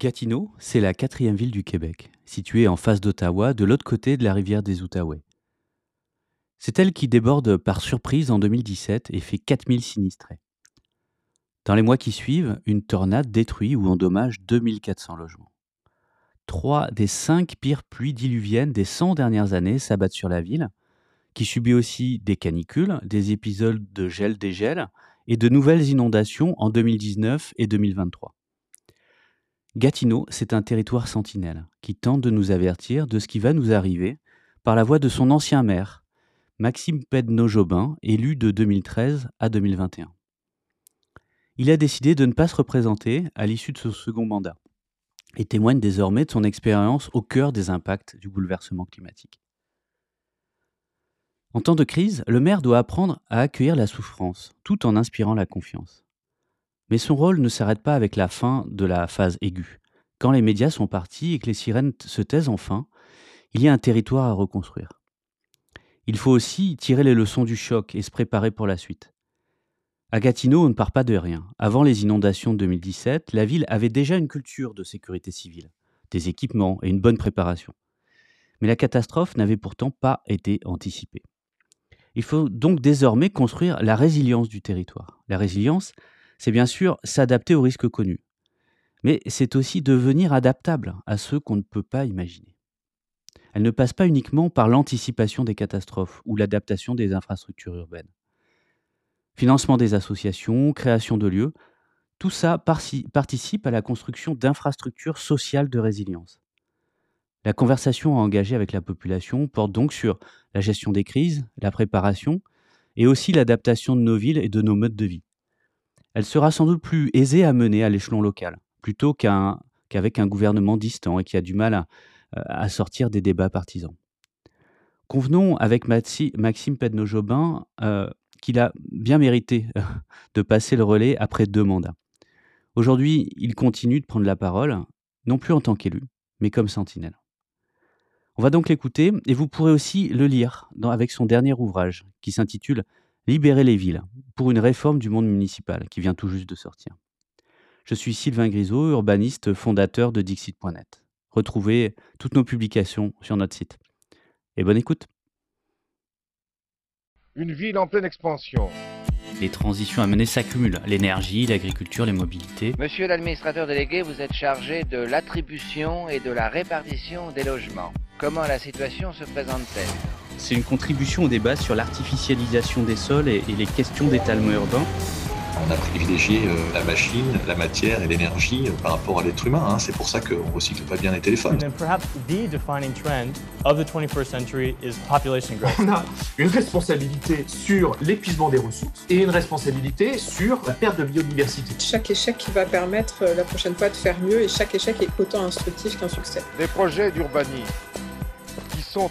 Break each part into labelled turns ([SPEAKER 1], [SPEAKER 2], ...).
[SPEAKER 1] Gatineau, c'est la quatrième ville du Québec, située en face d'Ottawa, de l'autre côté de la rivière des Outaouais. C'est elle qui déborde par surprise en 2017 et fait 4000 sinistrés. Dans les mois qui suivent, une tornade détruit ou endommage 2400 logements. Trois des cinq pires pluies diluviennes des 100 dernières années s'abattent sur la ville, qui subit aussi des canicules, des épisodes de gel-dégel et de nouvelles inondations en 2019 et 2023. Gatineau, c'est un territoire sentinelle qui tente de nous avertir de ce qui va nous arriver par la voix de son ancien maire, Maxime Pedno-Jobin, élu de 2013 à 2021. Il a décidé de ne pas se représenter à l'issue de ce second mandat et témoigne désormais de son expérience au cœur des impacts du bouleversement climatique. En temps de crise, le maire doit apprendre à accueillir la souffrance tout en inspirant la confiance. Mais son rôle ne s'arrête pas avec la fin de la phase aiguë. Quand les médias sont partis et que les sirènes se taisent enfin, il y a un territoire à reconstruire. Il faut aussi tirer les leçons du choc et se préparer pour la suite. À Gatineau, on ne part pas de rien. Avant les inondations de 2017, la ville avait déjà une culture de sécurité civile, des équipements et une bonne préparation. Mais la catastrophe n'avait pourtant pas été anticipée. Il faut donc désormais construire la résilience du territoire. La résilience, c'est bien sûr s'adapter aux risques connus, mais c'est aussi devenir adaptable à ceux qu'on ne peut pas imaginer. Elle ne passe pas uniquement par l'anticipation des catastrophes ou l'adaptation des infrastructures urbaines. Financement des associations, création de lieux, tout ça participe à la construction d'infrastructures sociales de résilience. La conversation à engager avec la population porte donc sur la gestion des crises, la préparation et aussi l'adaptation de nos villes et de nos modes de vie elle sera sans doute plus aisée à mener à l'échelon local, plutôt qu'avec un gouvernement distant et qui a du mal à, sortir des débats partisans. Convenons avec Maxime Pedno-Jobin euh, qu'il a bien mérité de passer le relais après deux mandats. Aujourd'hui, il continue de prendre la parole, non plus en tant qu'élu, mais comme sentinelle. On va donc l'écouter et vous pourrez aussi le lire avec son dernier ouvrage qui s'intitule Libérer les villes pour une réforme du monde municipal qui vient tout juste de sortir. Je suis Sylvain Grisot, urbaniste fondateur de Dixit.net. Retrouvez toutes nos publications sur notre site. Et bonne écoute.
[SPEAKER 2] Une ville en pleine expansion.
[SPEAKER 1] Les transitions à mener s'accumulent. L'énergie, l'agriculture, les mobilités.
[SPEAKER 3] Monsieur l'administrateur délégué, vous êtes chargé de l'attribution et de la répartition des logements. Comment la situation se présente-t-elle?
[SPEAKER 1] C'est une contribution au débat sur l'artificialisation des sols et, les questions d'étalement urbain.
[SPEAKER 4] On a privilégié euh, la machine, la matière et l'énergie euh, par rapport à l'être humain. Hein. C'est pour ça qu'on ne recycle pas bien les téléphones.
[SPEAKER 5] On a une responsabilité sur l'épuisement des ressources et une responsabilité sur la perte de biodiversité.
[SPEAKER 6] Chaque échec qui va permettre euh, la prochaine fois de faire mieux et chaque échec est autant instructif qu'un succès.
[SPEAKER 2] Des projets d'urbanisme qui sont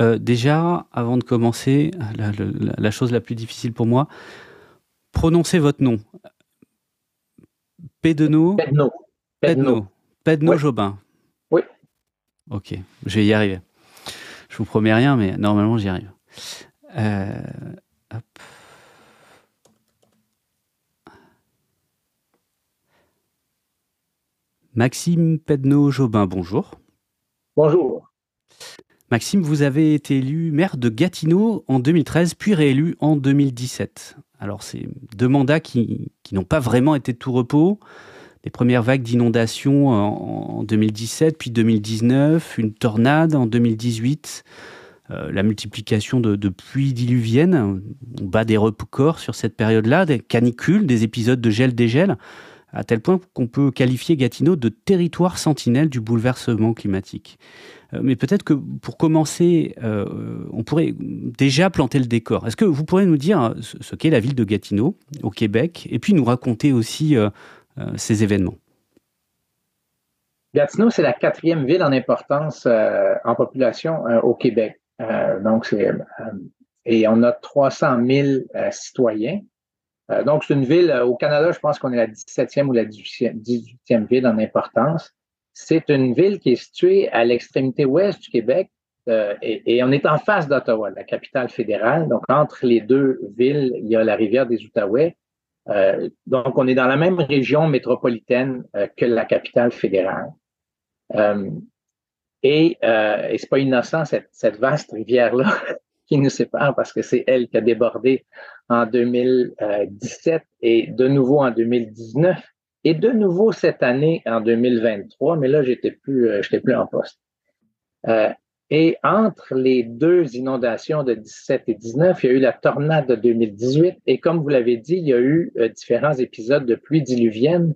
[SPEAKER 1] Euh, déjà, avant de commencer, la, chose la plus difficile pour moi, prononcez votre nom. Pedeno.
[SPEAKER 7] Pedno.
[SPEAKER 1] Pedno. Pedno Jobin.
[SPEAKER 7] Oui.
[SPEAKER 1] Ok, je vais y arriver. Je vous promets rien, mais normalement j'y arrive. Euh, Maxime Pedno Jobin, bonjour.
[SPEAKER 7] Bonjour.
[SPEAKER 1] Maxime, vous avez été élu maire de Gatineau en 2013, puis réélu en 2017. Alors, c'est deux mandats qui, n'ont pas vraiment été de tout repos. Les premières vagues d'inondations en, 2017, puis 2019, une tornade en 2018, euh, la multiplication de, de, pluies diluviennes. On bat des records sur cette période-là, des canicules, des épisodes de gel-dégel, à tel point qu'on peut qualifier Gatineau de territoire sentinelle du bouleversement climatique. Mais peut-être que pour commencer, on pourrait déjà planter le décor. Est-ce que vous pourriez nous dire ce qu'est la ville de Gatineau au Québec et puis nous raconter aussi ces événements?
[SPEAKER 8] Gatineau, c'est la quatrième ville en importance en population au Québec. donc, c'est et on a 300 000 citoyens. Euh, donc, c'est une ville, euh, au Canada, je pense qu'on est la 17e ou la 18e, ville en importance. C'est une ville qui est située à l'extrémité ouest du Québec euh, et, on est en face d'Ottawa, la capitale fédérale. Donc, entre les deux villes, il y a la rivière des Outaouais. donc, on est dans la même région métropolitaine que la capitale fédérale. et, et c'est pas innocent, cette, cette vaste rivière-là qui nous sépare parce que c'est elle qui a débordé en 2017 et de nouveau en 2019 et de nouveau cette année en 2023, mais là, j'étais plus, euh, j'étais plus en poste. Euh, et entre les deux inondations de 17 et 19, il y a eu la tornade de 2018 et comme vous l'avez dit, il y a eu euh, différents épisodes de pluie diluvienne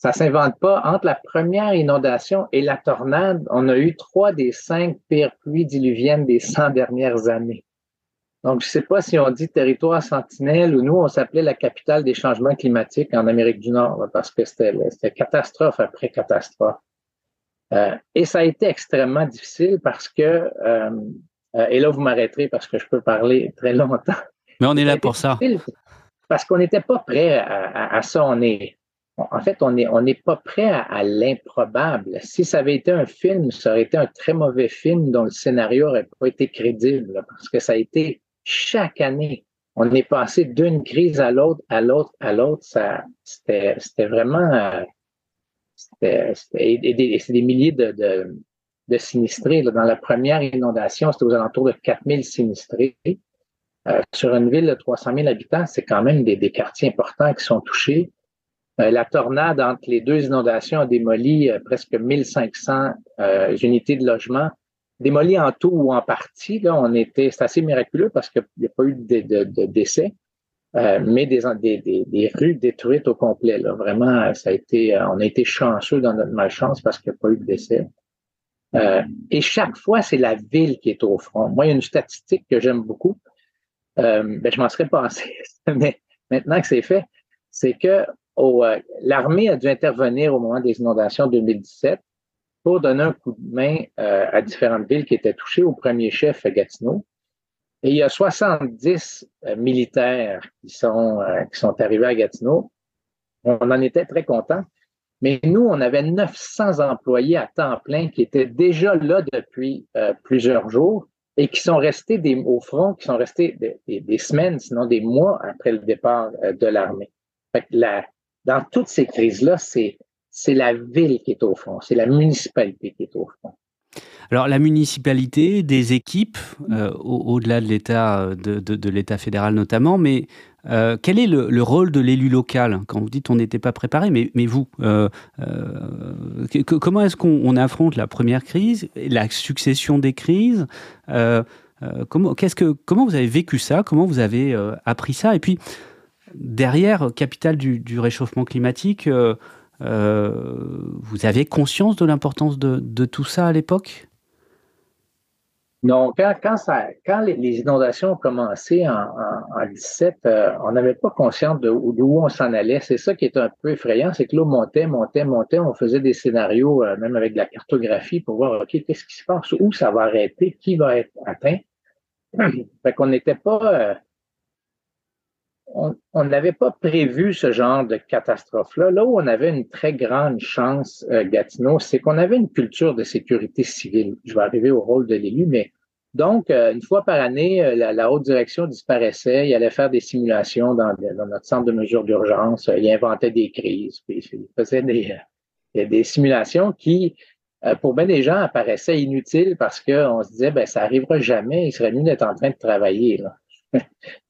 [SPEAKER 8] ça s'invente pas. Entre la première inondation et la tornade, on a eu trois des cinq pires pluies diluviennes des 100 dernières années. Donc, je ne sais pas si on dit territoire sentinelle ou nous, on s'appelait la capitale des changements climatiques en Amérique du Nord parce que c'était catastrophe après catastrophe. Euh, et ça a été extrêmement difficile parce que, euh, euh, et là, vous m'arrêterez parce que je peux parler très longtemps.
[SPEAKER 1] Mais on est là pour ça.
[SPEAKER 8] Parce qu'on n'était pas prêt à, à, ça. On est, en fait, on n'est on pas prêt à, l'improbable. Si ça avait été un film, ça aurait été un très mauvais film dont le scénario n'aurait pas été crédible, parce que ça a été chaque année. On est passé d'une crise à l'autre, à l'autre, à l'autre. C'était vraiment. c'est des, milliers de, sinistrés. Dans la première inondation, c'était aux alentours de 4000 sinistrés. Euh, sur une ville de 300 000 habitants, c'est quand même des, des quartiers importants qui sont touchés. Euh, la tornade entre les deux inondations a démoli euh, presque 1500 euh, unités de logement, démoli en tout ou en partie. Là, on était, c'est assez miraculeux parce qu'il n'y a pas eu de, décès, mais des, des, rues détruites au complet. Là. Vraiment, ça a été, on a été chanceux dans notre malchance parce qu'il n'y a pas eu de décès. et chaque fois, c'est la ville qui est au front. Moi, il y a une statistique que j'aime beaucoup. ben, je m'en serais passé, mais maintenant que c'est fait, c'est que euh, l'armée a dû intervenir au moment des inondations 2017 donner un coup de main euh, à différentes villes qui étaient touchées, au premier chef Gatineau. Et il y a 70 euh, militaires qui sont, qui sont arrivés à Gatineau. On en était très contents. Mais nous, on avait 900 employés à temps plein qui étaient déjà là depuis plusieurs jours et qui sont restés au front, qui sont restés des, semaines, sinon des mois après le départ de l'armée. La, dans toutes ces crises-là, c'est, c'est la ville qui est au fond, c'est la municipalité qui est au fond.
[SPEAKER 1] Alors la municipalité, des équipes, euh, au-delà de l'État, de, de, l'État fédéral notamment, mais euh, quel est le, rôle de l'élu local? Quand vous dites on n'était pas préparé, mais, mais vous, euh, comment est-ce qu'on affronte la première crise, la succession des crises? Comment, qu'est-ce que, comment vous avez vécu ça? Comment vous avez appris ça? Et puis, derrière, capitale du, réchauffement climatique, euh, euh, vous avez conscience de l'importance de, tout ça à l'époque?
[SPEAKER 8] Non, quand, les, inondations ont commencé en, en, 17, euh, on n'avait pas conscience de, on s'en allait. C'est ça qui est un peu effrayant, c'est que l'eau montait, montait, montait. On faisait des scénarios, même avec de la cartographie, pour voir, OK, qu'est-ce qui se passe, où ça va arrêter, qui va être atteint? fait qu'on n'était pas on n'avait pas prévu ce genre de catastrophe-là. Là où on avait une très grande chance, euh, Gatineau, c'est qu'on avait une culture de sécurité civile. Je vais arriver au rôle de l'élu, mais donc, euh, une fois par année, euh, la, haute direction disparaissait, il allait faire des simulations dans, notre centre de mesures d'urgence, il inventait des crises, puis il faisait des, des simulations qui, pour bien des gens, apparaissaient inutiles parce qu'on se disait, ben, ça arrivera jamais, il serait mieux d'être en train de travailler. Là.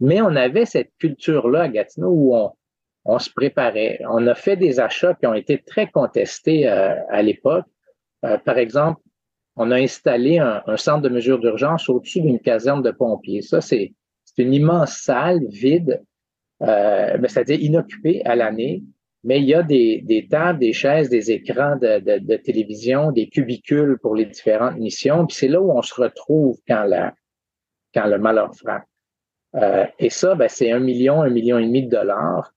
[SPEAKER 8] Mais on avait cette culture-là à Gatineau où on, se préparait. On a fait des achats qui ont été très contestés euh, à l'époque. Euh, par exemple, on a installé un, centre de mesure d'urgence au-dessus d'une caserne de pompiers. Ça, c'est une immense salle vide, euh, c'est-à-dire inoccupée à l'année. mais il y a des, tables, des chaises, des écrans de, télévision, des cubicules pour les différentes missions. Puis c'est là où on se retrouve quand le malheur frappe. Euh, et ça, ben, c'est un million, un million et demi de dollars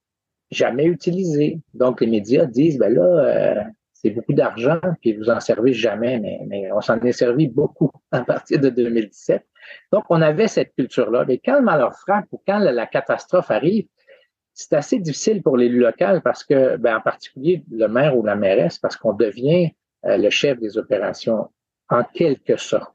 [SPEAKER 8] jamais utilisé. Donc les médias disent, ben là, euh, c'est beaucoup d'argent, puis vous en servez jamais, mais, mais on s'en est servi beaucoup à partir de 2017. Donc on avait cette culture-là. Mais quand le malheur frappe ou quand la, la catastrophe arrive, c'est assez difficile pour l'élu local parce que, ben, en particulier le maire ou la mairesse, parce qu'on devient euh, le chef des opérations en quelque sorte.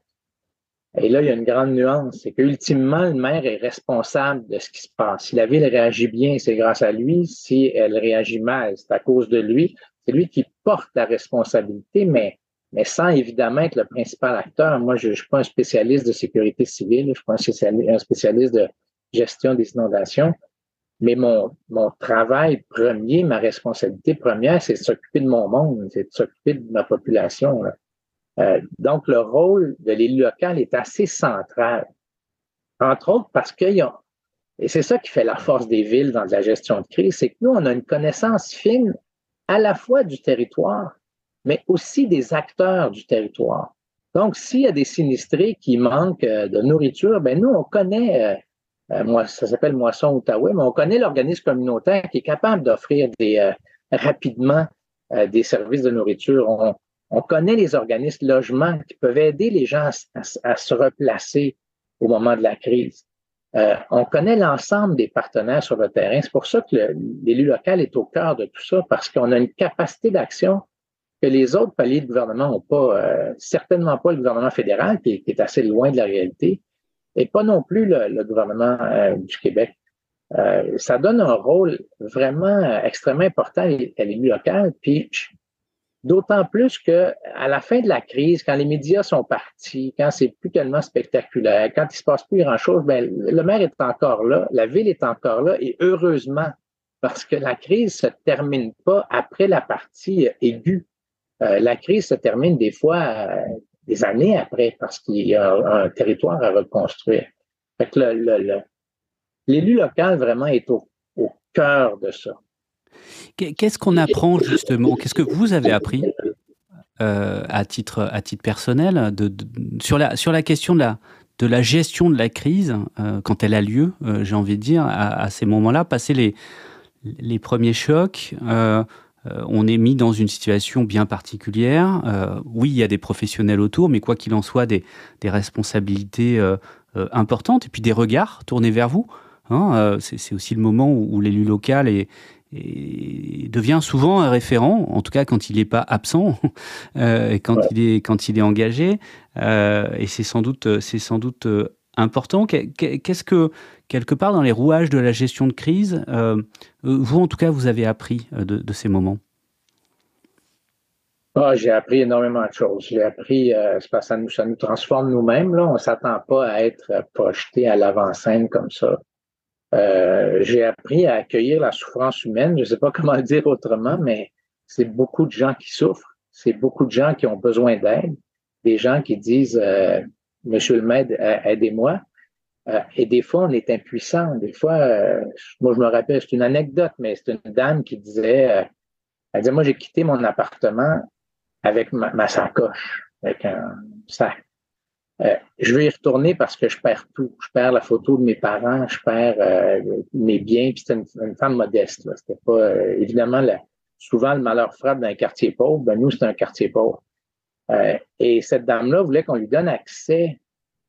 [SPEAKER 8] Et là, il y a une grande nuance, c'est qu'ultimement, le maire est responsable de ce qui se passe. Si la ville réagit bien, c'est grâce à lui. Si elle réagit mal, c'est à cause de lui. C'est lui qui porte la responsabilité, mais, mais sans évidemment être le principal acteur. Moi, je ne suis pas un spécialiste de sécurité civile, je ne suis pas un spécialiste de gestion des inondations. Mais mon, mon travail premier, ma responsabilité première, c'est de s'occuper de mon monde, c'est de s'occuper de ma population. Euh, donc, le rôle de l'élu local est assez central. Entre autres parce que, et c'est ça qui fait la force des villes dans la gestion de crise, c'est que nous, on a une connaissance fine à la fois du territoire, mais aussi des acteurs du territoire. Donc, s'il y a des sinistrés qui manquent euh, de nourriture, ben nous, on connaît euh, ça s'appelle Moisson Outaouais, mais on connaît l'organisme communautaire qui est capable d'offrir rapidement des services de nourriture. On, connaît les organismes logements qui peuvent aider les gens à, se replacer au moment de la crise. on connaît l'ensemble des partenaires sur le terrain. C'est pour ça que l'élu local est au cœur de tout ça, parce qu'on a une capacité d'action que les autres paliers de gouvernement n'ont pas, certainement pas le gouvernement fédéral, qui est assez loin de la réalité et pas non plus le, gouvernement euh, du Québec. Euh, ça donne un rôle vraiment euh, extrêmement important à l'élu local. Puis d'autant plus que à la fin de la crise, quand les médias sont partis, quand c'est plus tellement spectaculaire, quand il se passe plus grand chose, ben le maire est encore là, la ville est encore là, et heureusement parce que la crise se termine pas après la partie aiguë. la crise se termine des fois des années après parce qu'il y a un, territoire à reconstruire. Fait l'élu local vraiment est au, cœur de ça.
[SPEAKER 1] Qu'est-ce qu'on apprend justement? Qu'est-ce que vous avez appris euh, à, titre, à titre personnel de, sur, la, sur la question de la, de la gestion de la crise euh, quand elle a lieu, euh, j'ai envie de dire, à, ces moments-là, passer les, les premiers chocs on est mis dans une situation bien particulière. Euh, oui, il y a des professionnels autour, mais quoi qu'il en soit, des, responsabilités euh, importantes et puis des regards tournés vers vous. Hein. c'est aussi le moment où, l'élu local est, devient souvent un référent, en tout cas quand il n'est pas absent et quand, il est, quand il est engagé. et c'est sans doute, c'est sans doute important. Qu'est-ce que, quelque part, dans les rouages de la gestion de crise, euh, vous, en tout cas, vous avez appris euh, de, ces moments?
[SPEAKER 8] Ah, J'ai appris énormément de choses. J'ai appris, euh, ça nous, ça nous transforme nous-mêmes. On ne s'attend pas à être projeté à l'avant-scène comme ça. J'ai appris à accueillir la souffrance humaine. Je ne sais pas comment le dire autrement, mais c'est beaucoup de gens qui souffrent. C'est beaucoup de gens qui ont besoin d'aide. Des gens qui disent Monsieur le maître, aidez-moi. Euh, et des fois, on est impuissant. Des fois, euh, moi, je me rappelle, c'est une anecdote, mais c'est une dame qui disait, euh, elle disait, moi, j'ai quitté mon appartement avec ma, sacoche, avec un sac. Je veux y retourner parce que je perds tout. Je perds la photo de mes parents, je perds mes biens. Puis c'était une, femme modeste. C'était pas évidemment souvent le malheur frappe dans un quartier pauvre. Ben nous, c'est un quartier pauvre. Euh, et cette dame-là voulait qu'on lui donne accès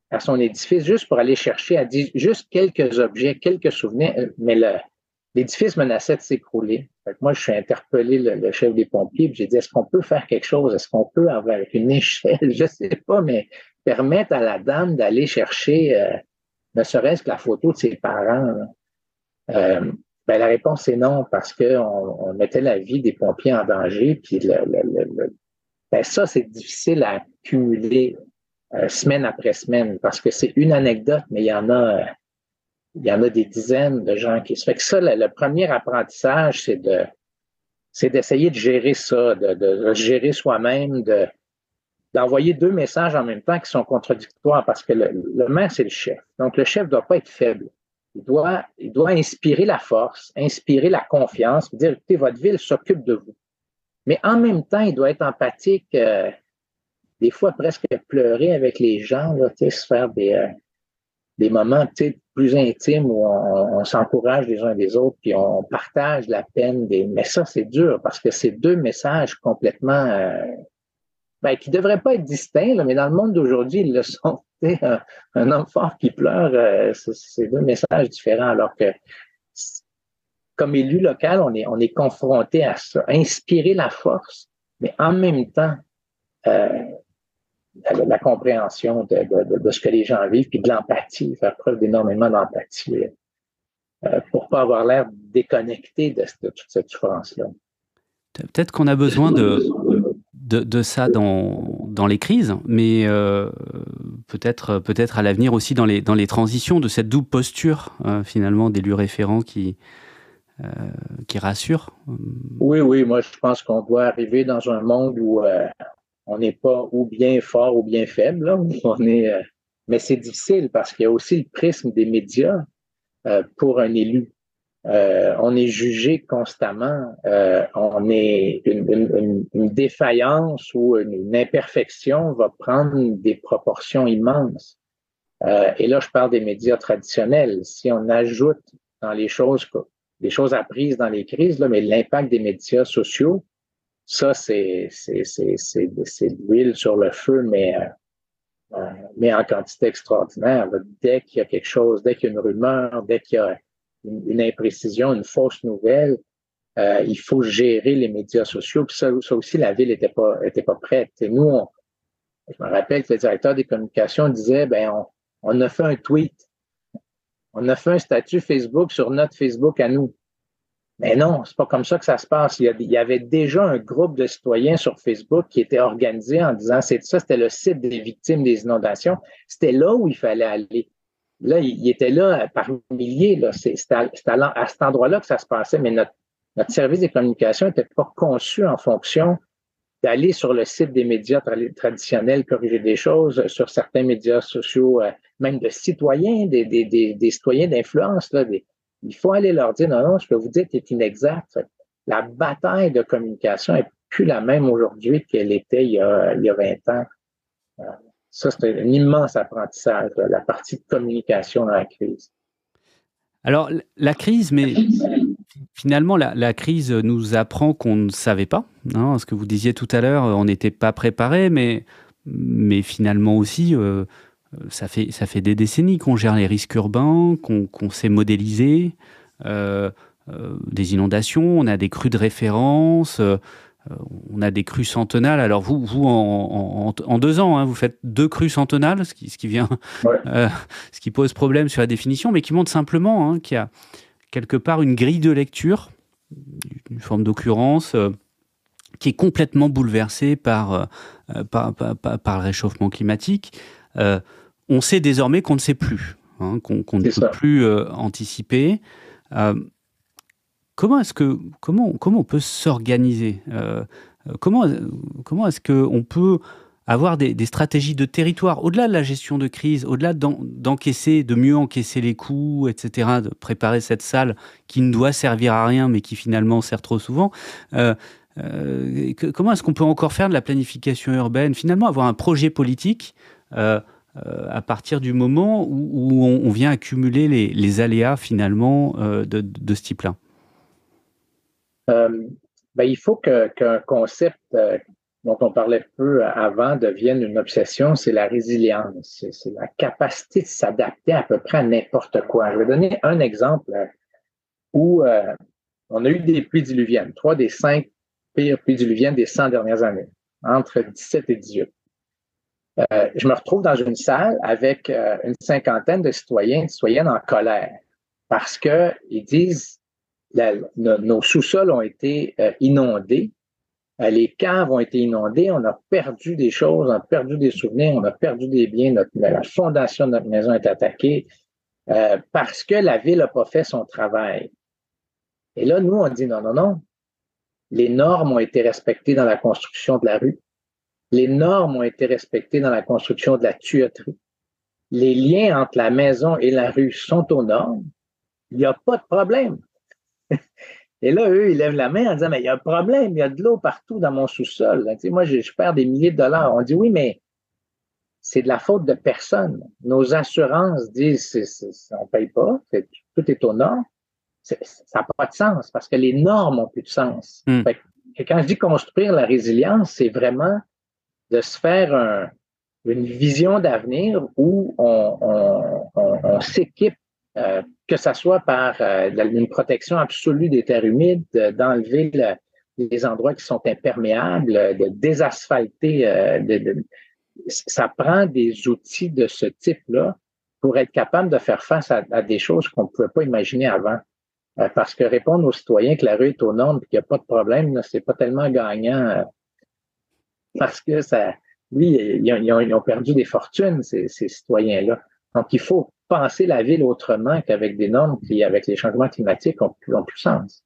[SPEAKER 8] à son édifice juste pour aller chercher à dire juste quelques objets, quelques souvenirs, euh, mais l'édifice menaçait de s'écrouler. Moi, je suis interpellé le, chef des pompiers, j'ai dit est-ce qu'on peut faire quelque chose? Est-ce qu'on peut avec une échelle? Je sais pas, mais permettre à la dame d'aller chercher, euh, ne serait-ce que la photo de ses parents. Euh, ben, la réponse est non parce qu'on on mettait la vie des pompiers en danger, puis le, ben ça, c'est difficile à cumuler euh, semaine après semaine parce que c'est une anecdote, mais il y en a, il y en a des dizaines de gens qui se fait que ça, le, premier apprentissage, c'est de c'est d'essayer de gérer ça, de, de, gérer soi-même, de d'envoyer deux messages en même temps qui sont contradictoires parce que le, le maire, c'est le chef. Donc, le chef ne doit pas être faible. il doit, il doit inspirer la force, inspirer la confiance, dire, écoutez, votre ville s'occupe de vous. Mais en même temps, il doit être empathique, euh, des fois presque pleurer avec les gens, là, se faire des, euh, des moments plus intimes où on, s'encourage les uns les autres, puis on partage la peine. Des... Mais ça, c'est dur parce que c'est deux messages complètement euh, ben, qui ne devraient pas être distincts, mais dans le monde d'aujourd'hui, ils le sont. Un, un, homme fort qui pleure, euh, c'est deux messages différents, alors que comme élu local, on est, on est confronté à ça, inspirer la force, mais en même temps, euh, la, compréhension de, ce que les gens vivent, puis de l'empathie, faire preuve d'énormément d'empathie euh, pour pas avoir l'air déconnecté de, toute cette souffrance-là.
[SPEAKER 1] Peut-être qu'on a besoin de, de, ça dans, dans les crises, mais euh, peut-être peut-être à l'avenir aussi dans les, dans les transitions, de cette double posture euh, finalement d'élus référents qui, euh, qui rassure.
[SPEAKER 8] Oui, oui, moi je pense qu'on doit arriver dans un monde où on n'est pas ou bien fort ou bien faible. On est, mais c'est difficile parce qu'il y a aussi le prisme des médias pour un élu. Euh, on est jugé constamment, euh, on est une, défaillance ou une, imperfection va prendre des proportions immenses. Euh, et là, je parle des médias traditionnels. Si on ajoute dans les choses, des choses apprises dans les crises, là, mais l'impact des médias sociaux, ça, c'est de l'huile sur le feu, mais mais en quantité extraordinaire. Dès qu'il y a quelque chose, dès qu'il y a une rumeur, dès qu'il y a une, imprécision, une fausse nouvelle, euh, il faut gérer les médias sociaux. Ça, aussi, la ville n'était pas, prête. Et nous, je me rappelle que le directeur des communications disait, ben, on, a fait un tweet. On a fait un statut Facebook sur notre Facebook à nous. Mais non, c'est pas comme ça que ça se passe. Il y, avait déjà un groupe de citoyens sur Facebook qui était organisé en disant c'est ça, c'était le site des victimes des inondations. C'était là où il fallait aller. Là, il, était là par milliers. C'est, à, cet endroit-là que ça se passait, mais notre, service des communications n'était pas conçu en fonction d'aller sur le site des médias traditionnels, corriger des choses, sur certains médias sociaux, euh, même de citoyens, des, citoyens d'influence. Il faut aller leur dire, non, non, je peux vous dire que c'est inexact. La bataille de communication est plus la même aujourd'hui qu'elle était il y a 20 ans. Ça, c'est un immense apprentissage, la partie de communication dans la crise.
[SPEAKER 1] Alors, la crise, mais finalement, la, crise nous apprend qu'on ne savait pas. Hein, ce que vous disiez tout à l'heure, on n'était pas préparé, mais, mais finalement aussi, euh, ça, fait, ça fait des décennies qu'on gère les risques urbains, qu'on sait modéliser. Euh, euh, des inondations, on a des crues de référence, on a des crues centenales. Alors vous, vous en, deux ans, hein, vous faites deux crues centenales, ce qui, ce qui vient, euh, ce qui pose problème sur la définition, mais qui montre simplement hein, qu'il y a quelque part une grille de lecture, une forme d'occurrence euh, qui est complètement bouleversée par, par, par, le réchauffement climatique. on sait désormais qu'on ne sait plus, hein, qu'on ne peut plus anticiper. Comment est-ce que comment comment on peut s'organiser euh, Comment comment est-ce que on peut avoir des, stratégies de territoire au-delà de la gestion de crise, au-delà d'encaisser, de mieux encaisser les coûts, etc., de préparer cette salle qui ne doit servir à rien mais qui finalement sert trop souvent. Euh, euh, comment est-ce qu'on peut encore faire de la planification urbaine Finalement, avoir un projet politique à partir du moment où, on, vient accumuler les, aléas finalement de, de ce type-là?
[SPEAKER 8] euh, ben, il faut qu'un concept euh, dont on parlait peu avant devienne une obsession, c'est la résilience, c'est la capacité de s'adapter à peu près à n'importe quoi. Je vais donner un exemple où euh, on a eu des pluies diluviennes, trois des cinq pires pluies diluviennes des 100 dernières années, entre 17 et 18. je me retrouve dans une salle avec une cinquantaine de citoyens et de citoyennes en colère parce qu'ils disent nos sous-sols ont été euh, inondés, euh, les caves ont été inondées, on a perdu des choses, on a perdu des souvenirs, on a perdu des biens, la fondation de notre maison est attaquée euh, parce que la ville n'a pas fait son travail. Et là, nous, on dit non, non, non. Les normes ont été respectées dans la construction de la rue. Les normes ont été respectées dans la construction de la tuyauterie. Les liens entre la maison et la rue sont aux normes. il n'y a pas de problème. Et là, eux, ils lèvent la main en disant, mais il y a un problème, il y a de l'eau partout dans mon sous-sol. Tu sais, moi, je, je, perds des milliers de dollars. On dit, oui, mais c'est de la faute de personne. Nos assurances disent, c on ne paye pas, tout est au nord. Ça n'a pas de sens parce que les normes ont plus de sens. Mm. quand je dis construire la résilience, c'est vraiment de se faire un, une vision d'avenir où on, on, on, on s'équipe euh, que ce soit par euh, une protection absolue des terres humides, d'enlever les endroits qui sont imperméables, de désasphalter. Euh, de, ça prend des outils de ce type-là pour être capable de faire face à, des choses qu'on ne pouvait pas imaginer avant. parce que répondre aux citoyens que la rue est aux normes et qu'il n'y a pas de problème, c'est pas tellement gagnant parce que ça, oui, ils ont, perdu des fortunes, ces, ces citoyens-là. Donc, il faut penser la ville autrement qu'avec des normes qui, avec les changements climatiques, ont plus, plus sens.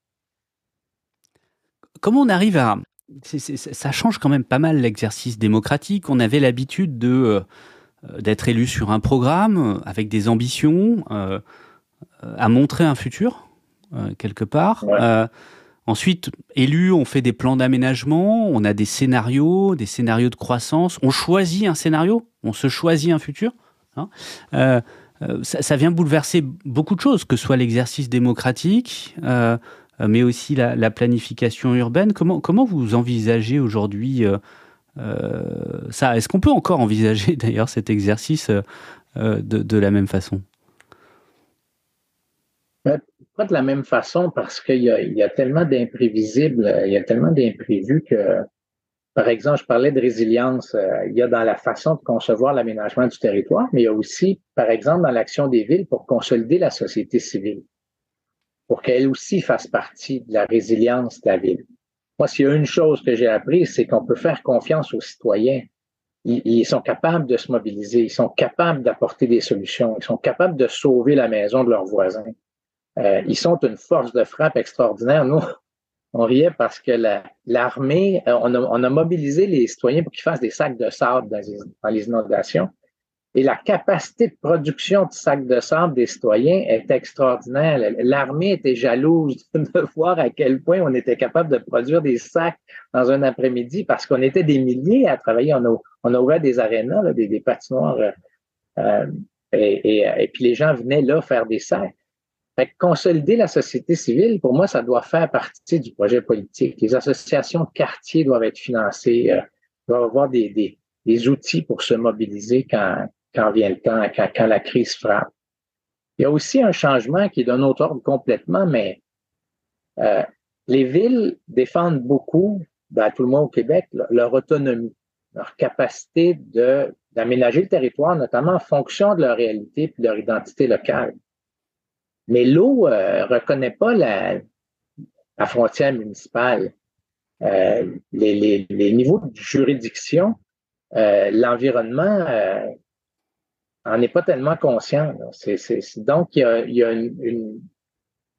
[SPEAKER 1] Comment on arrive à... ça change quand même pas mal l'exercice démocratique. On avait l'habitude de euh, d'être élu sur un programme euh, avec des ambitions, euh, à montrer un futur, quelque part. ensuite, élu, on fait des plans d'aménagement, on a des scénarios, des scénarios de croissance. On choisit un scénario, on se choisit un futur. Hein. Euh, ça, vient bouleverser beaucoup de choses, que ce soit l'exercice démocratique, euh, euh, mais aussi la, planification urbaine. Comment, vous envisagez aujourd'hui ça? Est-ce qu'on peut encore envisager d'ailleurs cet exercice de, la même façon?
[SPEAKER 8] Pas de la même façon parce qu'il y, y, a tellement d'imprévisibles, il y a tellement d'imprévus que par exemple, je parlais de résilience. Euh, il y a dans la façon de concevoir l'aménagement du territoire, mais il y a aussi, par exemple, dans l'action des villes pour consolider la société civile, pour qu'elle aussi fasse partie de la résilience de la ville. Moi, s'il y a une chose que j'ai appris, c'est qu'on peut faire confiance aux citoyens. Ils, sont capables de se mobiliser, ils sont capables d'apporter des solutions, ils sont capables de sauver la maison de leurs voisins. Euh, ils sont une force de frappe extraordinaire. Nous, on riait parce que l'armée, euh, on, a, mobilisé les citoyens pour qu'ils fassent des sacs de sable dans les, inondations. Et la capacité de production de sacs de sable des citoyens est extraordinaire. L'armée était jalouse de voir à quel point on était capable de produire des sacs dans un après-midi parce qu'on était des milliers à travailler. On a, des arénas, des, patinoires, euh, euh, et, puis les gens venaient là faire des sacs. Consolider la société civile, pour moi, ça doit faire partie du projet politique. Les associations de quartier doivent être financées, euh, doivent avoir des, des, outils pour se mobiliser quand, quand vient le temps, quand, quand, la crise frappe. Il y a aussi un changement qui est d'un autre ordre complètement, mais euh, les villes défendent beaucoup, ben, tout le monde au Québec, leur autonomie, leur capacité d'aménager le territoire, notamment en fonction de leur réalité et de leur identité locale. Mais l'eau euh, reconnaît pas la, la frontière municipale. Euh, les, les, les, niveaux de juridiction, euh, l'environnement euh, en est pas tellement conscient. Donc, il y a, il, y a une, une,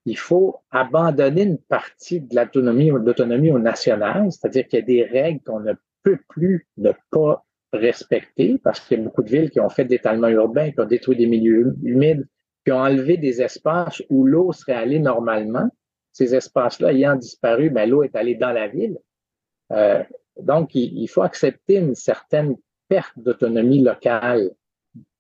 [SPEAKER 8] il faut abandonner une partie de l'autonomie, l'autonomie au national, c'est-à-dire qu'il y a des règles qu'on ne peut plus ne pas respecter parce qu'il y a beaucoup de villes qui ont fait de l'étalement urbain, qui ont détruit des milieux humides, qui ont enlevé des espaces où l'eau serait allée normalement. Ces espaces-là ayant disparu, ben, l'eau est allée dans la ville. Euh, donc, il, faut accepter une certaine perte d'autonomie locale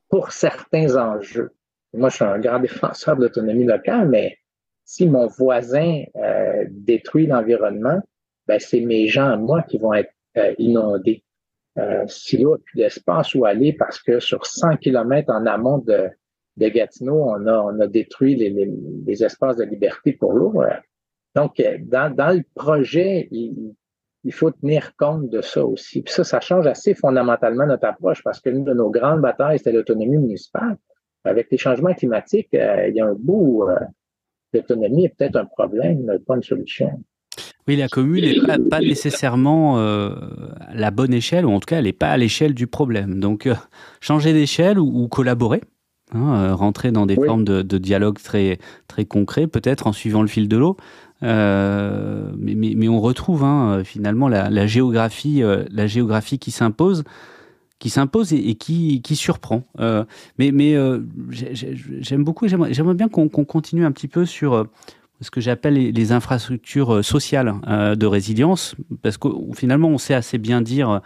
[SPEAKER 8] pour certains enjeux. Moi, je suis un grand défenseur de l'autonomie locale, mais si mon voisin euh, détruit l'environnement, ben, c'est mes gens, moi, qui vont être euh, inondés. si l'eau n'a plus d'espace où aller parce que sur 100 km en amont de, de Gatineau, on a, détruit les, espaces de liberté pour l'eau. Donc, dans, dans le projet, il, faut tenir compte de ça aussi. Puis ça, ça change assez fondamentalement notre approche parce que l'une de nos grandes batailles, c'était l'autonomie municipale. Avec les changements climatiques, euh, il y a un bout, euh, l'autonomie est peut-être un problème, pas une solution.
[SPEAKER 1] Oui, la commune n'est pas, nécessairement euh, la bonne échelle, ou en tout cas, elle n'est pas à l'échelle du problème. Donc, euh, changer d'échelle ou, collaborer, Hein, euh, rentrer dans des formes de, dialogue très, très concrets, peut-être en suivant le fil de l'eau. Euh, mais, mais, on retrouve hein, finalement la, géographie, euh, la géographie qui s'impose. qui s'impose et, qui, qui, surprend. mais mais j'aime beaucoup, j'aimerais bien qu'on continue un petit peu sur ce que j'appelle les, infrastructures sociales de résilience, parce que finalement, on sait assez bien dire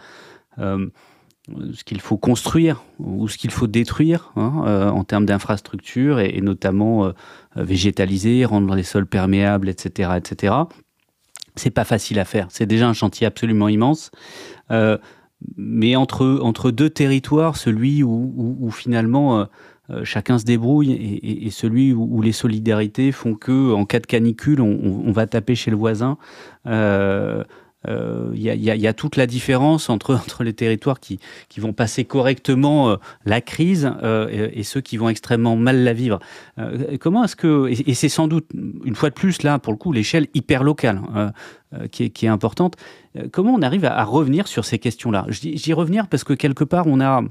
[SPEAKER 1] ce qu'il faut construire ou ce qu'il faut détruire hein, euh, en termes d'infrastructures et, notamment euh, végétaliser, rendre les sols perméables, etc., etc. C'est pas facile à faire. C'est déjà un chantier absolument immense. Euh, mais entre, entre deux territoires, celui où, finalement chacun se débrouille et, celui où, les solidarités font que, en cas de canicule, on va taper chez le voisin. Il euh, y, a toute la différence entre, les territoires qui, vont passer correctement euh, la crise euh, et, ceux qui vont extrêmement mal la vivre. comment est-ce que, et, c'est sans doute, une fois de plus, là, pour le coup, l'échelle hyper locale hein, qui, est, importante, comment on arrive à, revenir sur ces questions-là? Dis revenir parce que quelque part, on a...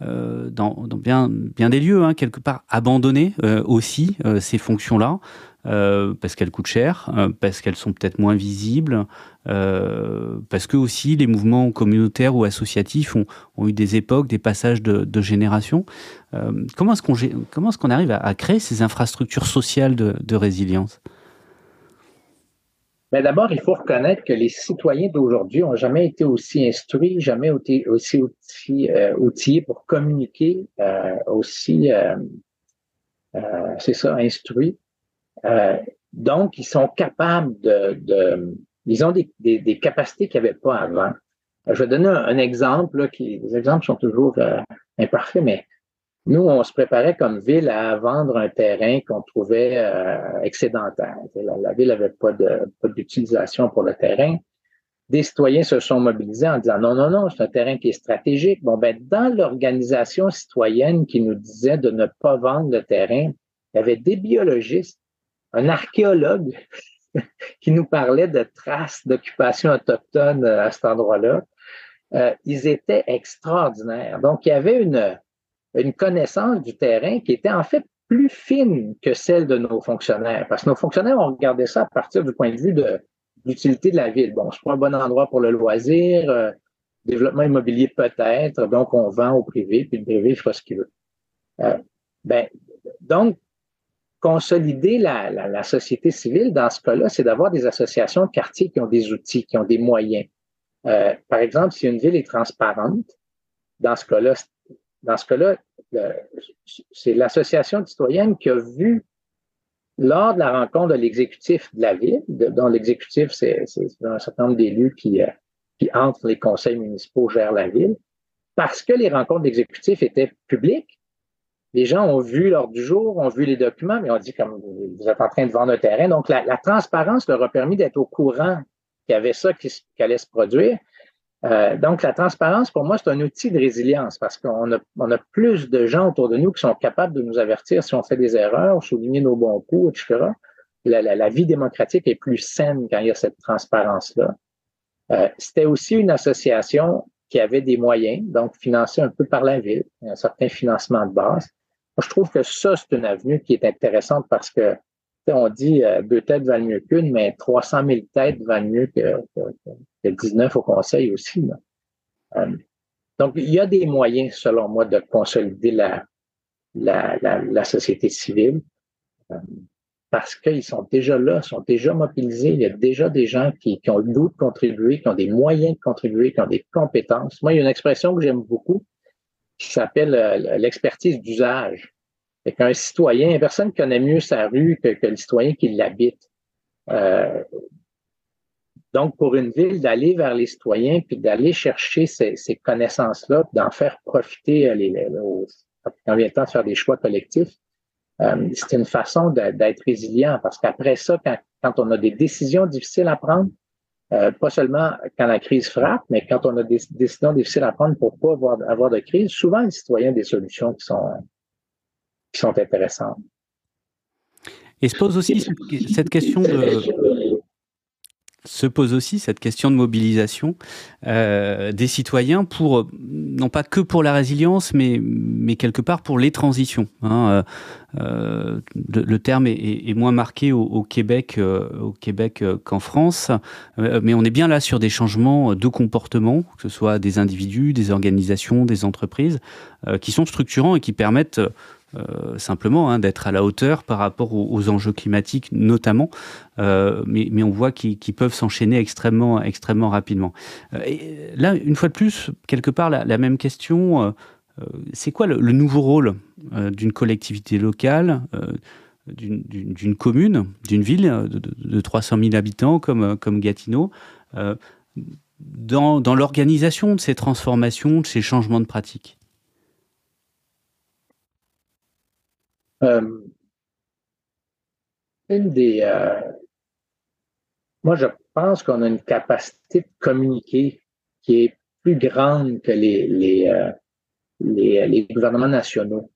[SPEAKER 1] dans, bien des lieux, hein, quelque part abandonné aussi ces fonctions-là. Euh, parce qu'elles coûtent cher, euh, parce qu'elles sont peut-être moins visibles, euh, parce que aussi les mouvements communautaires ou associatifs ont, eu des époques, des passages de, de générations. comment est-ce qu'on arrive à, créer ces infrastructures sociales de, de résilience?
[SPEAKER 8] Ben, D'abord, il faut reconnaître que les citoyens d'aujourd'hui n'ont jamais été aussi instruits, jamais aussi outillés pour communiquer, aussi, c'est ça, instruits euh, donc, ils sont capables de, ils ont des, des, capacités qu'ils n'avaient pas avant. Je vais donner un, exemple, les exemples sont toujours euh, imparfaits, mais nous, on se préparait comme ville à vendre un terrain qu'on trouvait euh, excédentaire. La, ville n'avait pas d'utilisation pour le terrain. Des citoyens se sont mobilisés en disant non, non, non, c'est un terrain qui est stratégique. Bon, ben, dans l'organisation citoyenne qui nous disait de ne pas vendre le terrain, il y avait des biologistes un archéologue qui nous parlait de traces d'occupation autochtone euh, à cet endroit-là. Euh, ils étaient extraordinaires. Donc, il y avait une, connaissance du terrain qui était en fait plus fine que celle de nos fonctionnaires. Parce que nos fonctionnaires ont regardé ça à partir du point de vue de l'utilité de la ville. Bon, c'est pas un bon endroit pour le loisir, euh, développement immobilier peut-être, donc on vend au privé, puis le privé fera ce qu'il veut. Ben, donc, consolider la, société civile dans ce cas-là, c'est d'avoir des associations de quartier qui ont des outils, qui ont des moyens. Euh, par exemple, si une ville est transparente, dans ce cas-là, c'est l'association citoyenne qui a vu lors de la rencontre de l'exécutif de la ville, dont l'exécutif, c'est un certain nombre d'élus qui, euh, qui entrent les conseils municipaux gèrent la ville, parce que les rencontres d'exécutif étaient publiques, les gens ont vu l'ordre du jour, ont vu les documents, mais on dit comme vous êtes en train de vendre un terrain. Donc, la, transparence leur a permis d'être au courant qu'il y avait ça qui, allait se produire. Euh, donc, la transparence, pour moi, c'est un outil de résilience parce qu'on a, on a plus de gens autour de nous qui sont capables de nous avertir si on fait des erreurs, souligner nos bons coups, etc. La, la, vie démocratique est plus saine quand il y a cette transparence-là. Euh, C'était aussi une association qui avait des moyens, donc financée un peu par la ville, un certain financement de base je trouve que ça, c'est une avenue qui est intéressante parce que, on dit euh, deux têtes valent mieux qu'une, mais 300 000 têtes valent mieux que, que, 19 au Conseil aussi. Euh, donc, il y a des moyens, selon moi, de consolider la, la, la, société civile euh, parce qu'ils sont déjà là, sont déjà mobilisés. Il y a déjà des gens qui, qui ont le goût de contribuer, qui ont des moyens de contribuer, qui ont des compétences. Moi, il y a une expression que j'aime beaucoup, qui s'appelle euh, l'expertise d'usage. Et qu'un citoyen, personne connaît mieux sa rue que, le citoyen qui l'habite. Euh, donc, pour une ville, d'aller vers les citoyens, puis d'aller chercher ces, ces connaissances-là, d'en faire profiter euh, les, les, quand vient le temps de faire des choix collectifs, euh, c'est une façon d'être résilient parce qu'après ça, quand, quand, on a des décisions difficiles à prendre, euh, pas seulement quand la crise frappe, mais quand on a des décisions difficiles à prendre pour pas avoir, avoir de crise, souvent les citoyens ont des solutions qui sont, qui sont intéressantes.
[SPEAKER 1] Et se pose aussi cette question de, se pose aussi cette question de mobilisation euh, des citoyens pour non pas que pour la résilience, mais mais quelque part pour les transitions. Hein. Euh, le, terme est, moins marqué au, Québec au Québec qu'en France, mais on est bien là sur des changements de comportement, que ce soit des individus, des organisations, des entreprises, qui sont structurants et qui permettent euh, simplement hein, d'être à la hauteur par rapport aux, enjeux climatiques notamment, euh, mais, on voit qu'ils peuvent s'enchaîner extrêmement, extrêmement rapidement. Euh, et là, une fois de plus, quelque part, la, même question, c'est quoi le, nouveau rôle d'une collectivité locale d'une commune, d'une ville de, 300 000 habitants comme, comme Gatineau, dans, dans l'organisation de ces transformations, de ces changements de pratiques?
[SPEAKER 8] Une des. Euh, moi, je pense qu'on a une capacité de communiquer qui est plus grande que les, les, euh, les, gouvernements nationaux.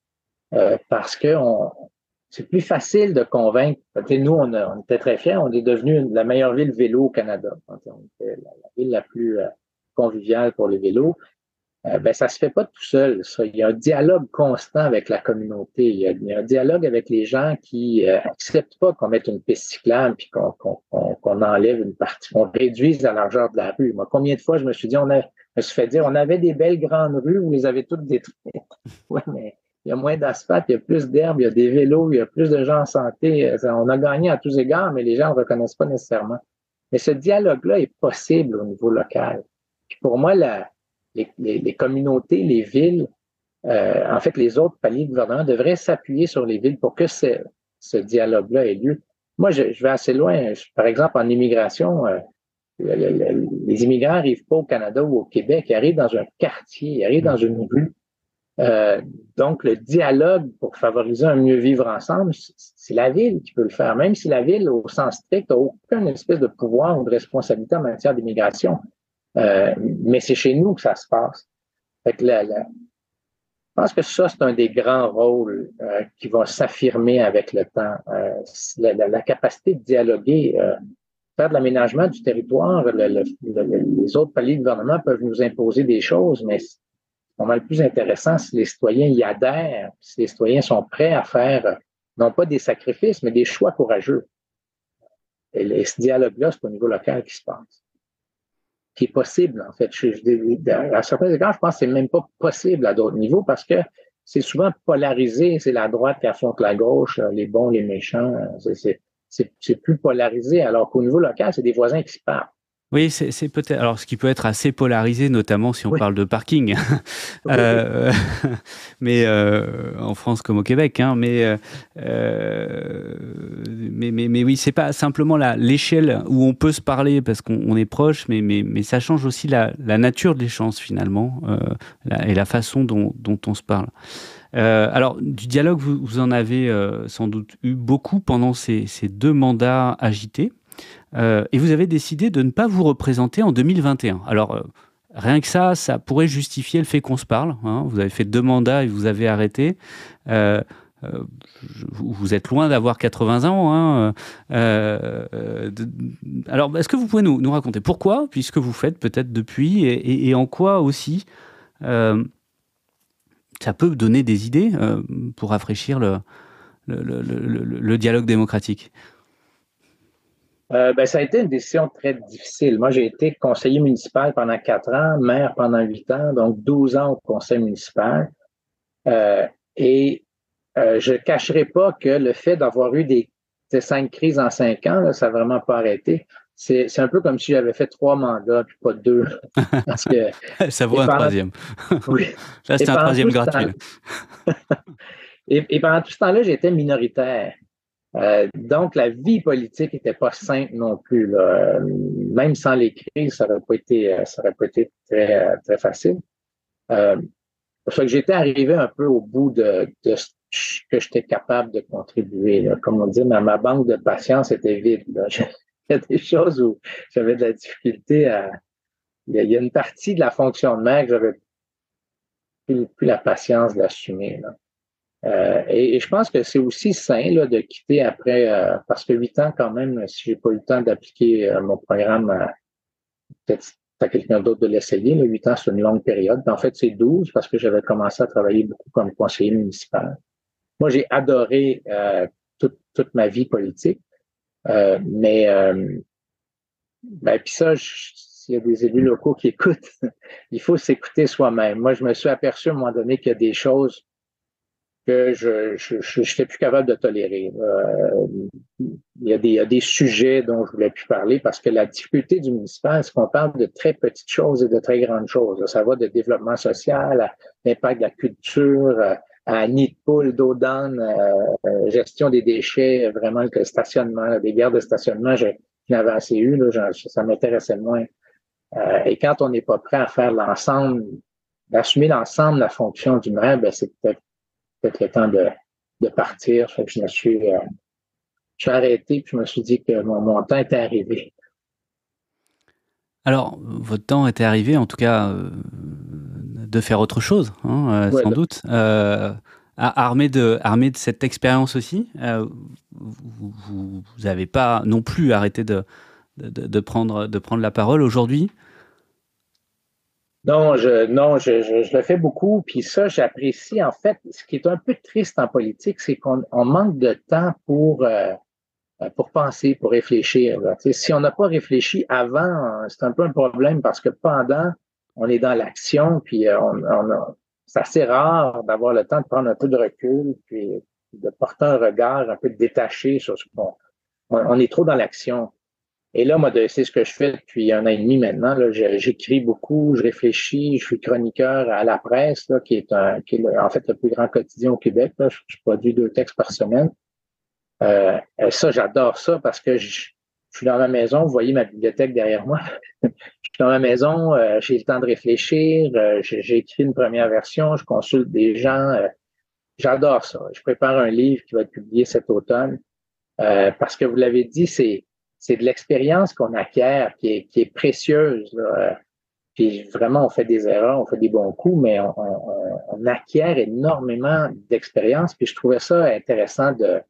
[SPEAKER 8] parce que on, c'est plus facile de convaincre. Nous, on, on, était très fiers. On est devenu la meilleure ville vélo au Canada. On était la, la ville la plus conviviale pour les vélos. Euh, ben, ça se fait pas tout seul. Ça. Il y a un dialogue constant avec la communauté. Il y a, un dialogue avec les gens qui euh, acceptent pas qu'on mette une piste cyclable puis qu'on enlève une partie, qu'on réduise la largeur de la rue. Moi, combien de fois je me suis dit, on a, je me suis fait dire, on avait des belles grandes rues, vous les avez toutes détruites. oui, mais il y a moins d'asphalte, il y a plus d'herbe, il y a des vélos, il y a plus de gens en santé. Euh, on a gagné à tous égards, mais les gens ne reconnaissent pas nécessairement. Mais ce dialogue-là est possible au niveau local. Puis pour moi, la, les, communautés, les villes, euh, en fait, les autres paliers de gouvernement devraient s'appuyer sur les villes pour que ce, dialogue-là ait lieu. Moi, je, vais assez loin. par exemple, en immigration, euh, les immigrants n'arrivent pas au Canada ou au Québec, ils arrivent dans un quartier, ils arrivent dans une rue. Euh, donc, le dialogue pour favoriser un mieux vivre ensemble, c'est la ville qui peut le faire, même si la ville, au sens strict, n'a aucune espèce de pouvoir ou de responsabilité en matière d'immigration. Euh, mais c'est chez nous que ça se passe. Fait que je pense que ça, c'est un des grands rôles euh, qui va s'affirmer avec le temps. Euh, la, capacité de dialoguer, faire de l'aménagement du territoire, les autres paliers de gouvernement peuvent nous imposer des choses, mais c'est le plus intéressant si les citoyens y adhèrent, si les citoyens sont prêts à faire non pas des sacrifices, mais des choix courageux. Et, ce dialogue-là, c'est au niveau local qui se passe qui est possible, en fait. à certains égards, je pense que c'est même pas possible à d'autres niveaux parce que c'est souvent polarisé. C'est la droite qui affronte la gauche, les bons, les méchants. C'est plus polarisé, alors qu'au niveau local, c'est des voisins qui se parlent.
[SPEAKER 1] Oui, c'est peut-être. Alors, ce qui peut être assez polarisé, notamment si on parle de parking. euh, mais euh, en France comme au Québec. Hein, mais, euh, mais, mais, mais, oui, c'est pas simplement l'échelle où on peut se parler parce qu'on est proche, mais, mais, mais ça change aussi la, la nature de l'échange finalement euh, la, et la façon dont, dont on se parle. Euh, alors, du dialogue, vous, vous en avez euh, sans doute eu beaucoup pendant ces, ces deux mandats agités. Euh, et vous avez décidé de ne pas vous représenter en 2021. Alors, euh, rien que ça, ça pourrait justifier le fait qu'on se parle. Hein. Vous avez fait deux mandats et vous avez arrêté. Euh, vous êtes loin d'avoir 80 ans. Hein. alors, est-ce que vous pouvez nous, raconter pourquoi, puisque vous faites peut-être depuis, et, en quoi aussi ça peut donner des idées pour rafraîchir le dialogue démocratique?
[SPEAKER 8] Euh, ben, ça a été une décision très difficile. Moi, j'ai été conseiller municipal pendant quatre ans, maire pendant huit ans, donc 12 ans au conseil municipal. Euh, et euh, je ne cacherai pas que le fait d'avoir eu des, cinq crises en cinq ans, ça n'a vraiment pas arrêté. C'est, un peu comme si j'avais fait trois mandats, puis pas deux.
[SPEAKER 1] Parce que, ça vaut un troisième. oui. Là, c'est un troisième gratuit.
[SPEAKER 8] et, et pendant tout ce temps-là, j'étais minoritaire. Euh, donc, la vie politique n'était pas simple non plus. Là. Même sans les crises, ça n'aurait pas été, euh, ça aurait pas été très, très facile. Euh, que j'étais arrivé un peu au bout de, de ce que j'étais capable de contribuer. Là. Comme on dit, ma, ma banque de patience était vide. Là. Il y a des choses où j'avais de la difficulté à. Il y a une partie de la fonction de maire que j'avais plus, plus la patience d'assumer. Et, je pense que c'est aussi sain là, de quitter après, parce que huit ans quand même, si j'ai pas eu le temps d'appliquer mon programme, peut-être à quelqu'un d'autre de l'essayer. Huit ans, c'est une longue période. En fait, c'est 12 parce que j'avais commencé à travailler beaucoup comme conseiller municipal. Moi, j'ai adoré toute, toute, ma vie politique, mais ben, puis ça, s'il y a des élus locaux qui écoutent, il faut s'écouter soi-même. Moi, je me suis aperçu à un moment donné qu'il y a des choses que je je, plus capable de tolérer. Euh, il, y a des, il y a des sujets dont je voulais plus parler parce que la difficulté du municipal, c'est qu'on parle de très petites choses et de très grandes choses. Ça va de développement social à l'impact de la culture, à nid de poule, d'eau d'âne, euh, gestion des déchets, vraiment le stationnement, des guerres de stationnement. Je, j'en avais assez eu, là, ça m'intéressait moins. Euh, et quand on n'est pas prêt à faire l'ensemble, d'assumer l'ensemble de la fonction du maire, ben, c'est peut-être peut le temps de, de partir. je me suis, euh, je suis arrêté puis je me suis dit que mon, mon temps était arrivé.
[SPEAKER 1] Alors, votre temps était arrivé, en tout cas, euh, de faire autre chose, hein, sans doute. armé de, armé de cette expérience aussi, vous n'avez pas non plus arrêté de, de, prendre, de prendre la parole aujourd'hui
[SPEAKER 8] non, je, non, je, je, le fais beaucoup. Puis ça, j'apprécie. En fait, ce qui est un peu triste en politique, c'est qu'on manque de temps pour, euh, pour penser, pour réfléchir. Si on n'a pas réfléchi avant, c'est un peu un problème parce que pendant, on est dans l'action, puis euh, on, on c'est assez rare d'avoir le temps de prendre un peu de recul, puis de porter un regard un peu détaché sur ce qu'on on, est trop dans l'action. Et là, moi, c'est ce que je fais depuis un an et demi maintenant. J'écris beaucoup, je réfléchis, je suis chroniqueur à la presse, là, qui est, un, qui est en fait le plus grand quotidien au Québec. Là. Je, produis deux textes par semaine. Euh, ça, j'adore ça parce que je, suis dans ma maison. Vous voyez ma bibliothèque derrière moi. je suis dans ma maison, euh, j'ai le temps de réfléchir. Euh, j'ai écrit une première version, je consulte des gens. Euh, J'adore ça. Je prépare un livre qui va être publié cet automne parce que vous l'avez dit, c'est c'est de l'expérience qu'on acquiert qui est, précieuse. Puis vraiment, on fait des erreurs, on fait des bons coups, mais on, acquiert énormément d'expérience. Puis je trouvais ça intéressant de,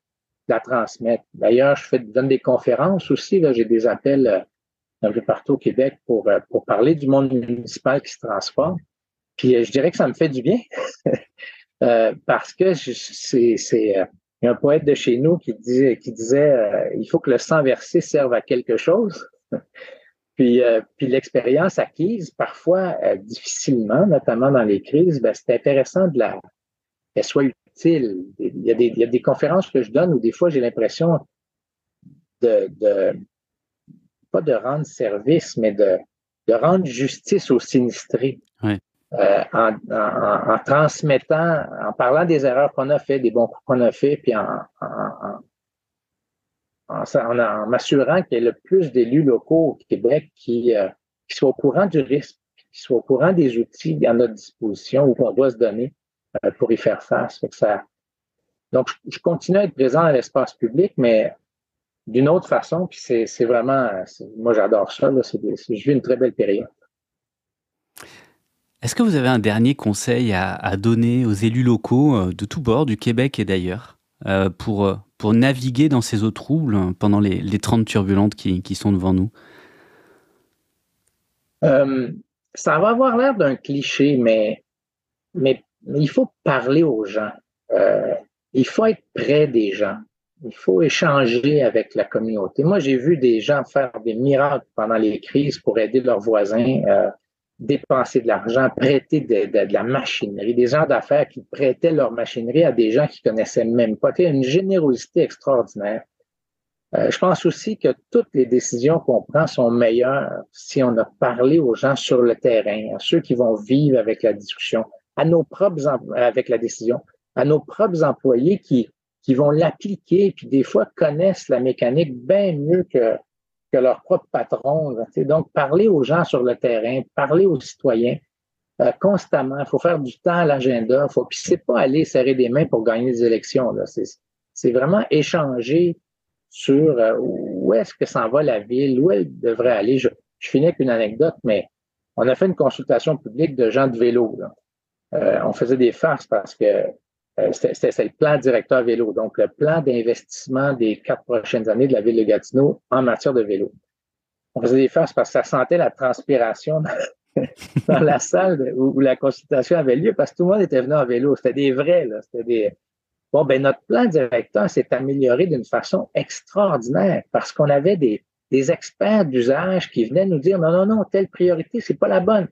[SPEAKER 8] la transmettre. D'ailleurs, je donne des conférences aussi. J'ai des appels euh, un peu partout au Québec pour, euh, pour parler du monde municipal qui se transforme. Puis je dirais que ça me fait du bien. Euh, parce que c'est euh, un poète de chez nous qui disait, euh, il faut que le sang versé serve à quelque chose. puis puis l'expérience acquise, parfois difficilement, notamment dans les crises, ben, c'est intéressant de la qu'elle soit utile. Il y, a des, il y a conférences que je donne où des fois j'ai l'impression de, de pas de rendre service, mais de, de rendre justice aux sinistrés. Euh, en, transmettant, en parlant des erreurs qu'on a fait, des bons coups qu'on a fait, puis en, en m'assurant qu'il y ait le plus d'élus locaux au Québec qui, euh, qui soient au courant du risque, qui soient au courant des outils à notre disposition ou qu'on doit se donner euh, pour y faire face. ça, donc, je, continue à être présent dans l'espace public, mais d'une autre façon, puis c'est vraiment, moi j'adore ça, là, je une très belle période.
[SPEAKER 1] Est-ce que vous avez un dernier conseil à, donner aux élus locaux euh, de tous bords, du Québec et d'ailleurs, euh, pour, euh, pour naviguer dans ces eaux troubles pendant les, les 30 turbulentes qui, qui, sont devant nous?
[SPEAKER 8] Ça va avoir l'air d'un cliché, mais, mais, il faut parler aux gens. il faut être près des gens. Il faut échanger avec la communauté. Moi, j'ai vu des gens faire des miracles pendant les crises pour aider leurs voisins dépenser de l'argent, prêter de, la machinerie, des gens d'affaires qui prêtaient leur machinerie à des gens qui connaissaient même pas. une générosité extraordinaire. Euh, je pense aussi que toutes les décisions qu'on prend sont meilleures si on a parlé aux gens sur le terrain, à ceux qui vont vivre avec la discussion, à nos propres avec la décision, à nos propres employés qui qui vont l'appliquer, puis des fois connaissent la mécanique bien mieux que leur propre patron. Donc, parler aux gens sur le terrain, parler aux citoyens euh, constamment. Il faut faire du temps à l'agenda. Faut, puis c'est pas aller serrer des mains pour gagner des élections. C'est, vraiment échanger sur euh, où est-ce que s'en va la ville, où elle devrait aller. Je, je finis avec une anecdote, mais on a fait une consultation publique de gens de vélo. Euh, on faisait des farces parce que c'était le plan directeur vélo, donc le plan d'investissement des quatre prochaines années de la ville de Gatineau en matière de vélo. On faisait des farces parce que ça sentait la transpiration dans, la salle où, la consultation avait lieu parce que tout le monde était venu en vélo. C'était des vrais, là. C'était. Bon, ben notre plan directeur s'est amélioré d'une façon extraordinaire parce qu'on avait des, des experts d'usage qui venaient nous dire non, non, non, telle priorité, c'est pas la bonne.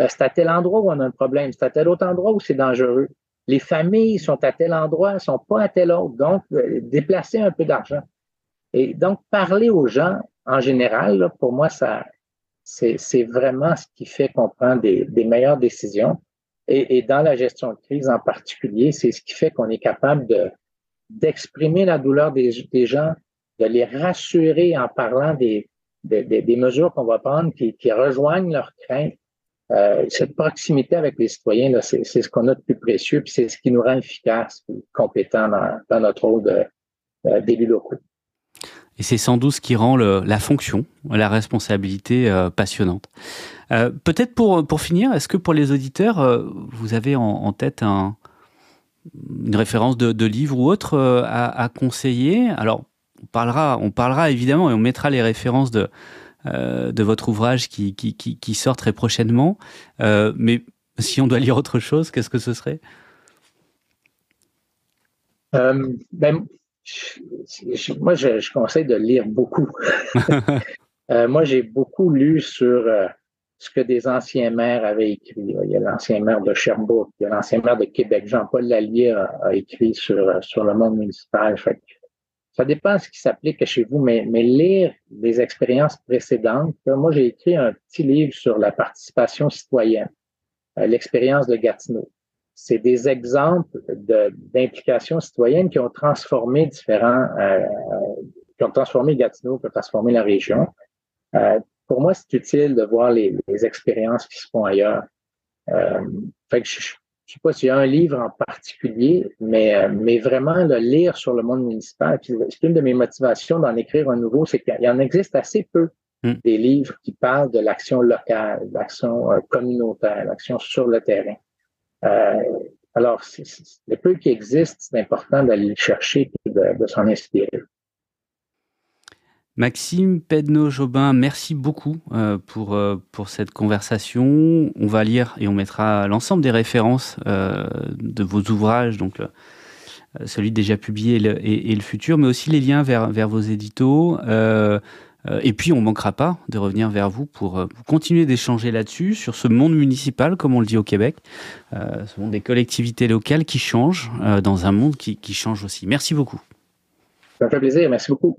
[SPEAKER 8] Euh, c'est à tel endroit où on a un problème, c'est à tel autre endroit où c'est dangereux. Les familles sont à tel endroit, sont pas à tel autre. Donc, euh, déplacer un peu d'argent. Et donc, parler aux gens, en général, pour moi, ça, c'est vraiment ce qui fait qu'on prend des, meilleures décisions. Et, dans la gestion de crise en particulier, c'est ce qui fait qu'on est capable de d'exprimer la douleur des, gens, de les rassurer en parlant des, des, mesures qu'on va prendre qui rejoignent leurs craintes euh, cette proximité avec les citoyens, c'est ce qu'on a de plus précieux, puis c'est ce qui nous rend efficaces compétents dans, notre rôle d'élus locaux.
[SPEAKER 1] Et c'est sans doute ce qui rend la fonction, la responsabilité euh, passionnante. Euh, Peut-être pour, pour finir, est-ce que pour les auditeurs, euh, vous avez en, tête un, une référence de, de, livre ou autre euh, à, à, conseiller? Alors, on parlera, on parlera évidemment et on mettra les références de, euh, de votre ouvrage qui, qui, qui, qui, sort très prochainement. Euh, mais si on doit lire autre chose, qu'est-ce que ce serait?
[SPEAKER 8] Euh, ben, je, moi, je, je, conseille de lire beaucoup. Euh, moi, j'ai beaucoup lu sur ce que des anciens maires avaient écrit. Il y a l'ancien maire de Sherbrooke, il y a l'ancien maire de Québec, Jean-Paul Lallier a, a, écrit sur, sur le monde municipal. Fait ça dépend de ce qui s'applique chez vous, mais, lire des expériences précédentes. Moi, j'ai écrit un petit livre sur la participation citoyenne, euh, l'expérience de Gatineau. C'est des exemples d'implication citoyenne qui ont transformé différents, euh, qui ont transformé Gatineau, qui ont transformé la région. Euh, pour moi, c'est utile de voir les, expériences qui se font ailleurs. Euh, fait que je, je sais pas s'il y a un livre en particulier, mais, euh, mais vraiment le lire sur le monde municipal. C'est une de mes motivations d'en écrire un nouveau, c'est qu'il en existe assez peu mm. des livres qui parlent de l'action locale, l'action euh, communautaire, l'action sur le terrain. Euh, alors, c le peu qui existe, c'est important d'aller le chercher et de, de s'en inspirer.
[SPEAKER 1] Maxime Pedno-Jobin, merci beaucoup euh, pour, euh, pour cette conversation. On va lire et on mettra l'ensemble des références euh, de vos ouvrages, donc celui déjà publié et le, futur, mais aussi les liens vers, vos éditos. et puis, on ne manquera pas de revenir vers vous pour, pour continuer d'échanger là-dessus, sur ce monde municipal, comme on le dit au Québec, ce monde des collectivités locales qui changent dans un monde qui, qui change aussi. Merci beaucoup.
[SPEAKER 8] Ça me fait plaisir. Merci beaucoup.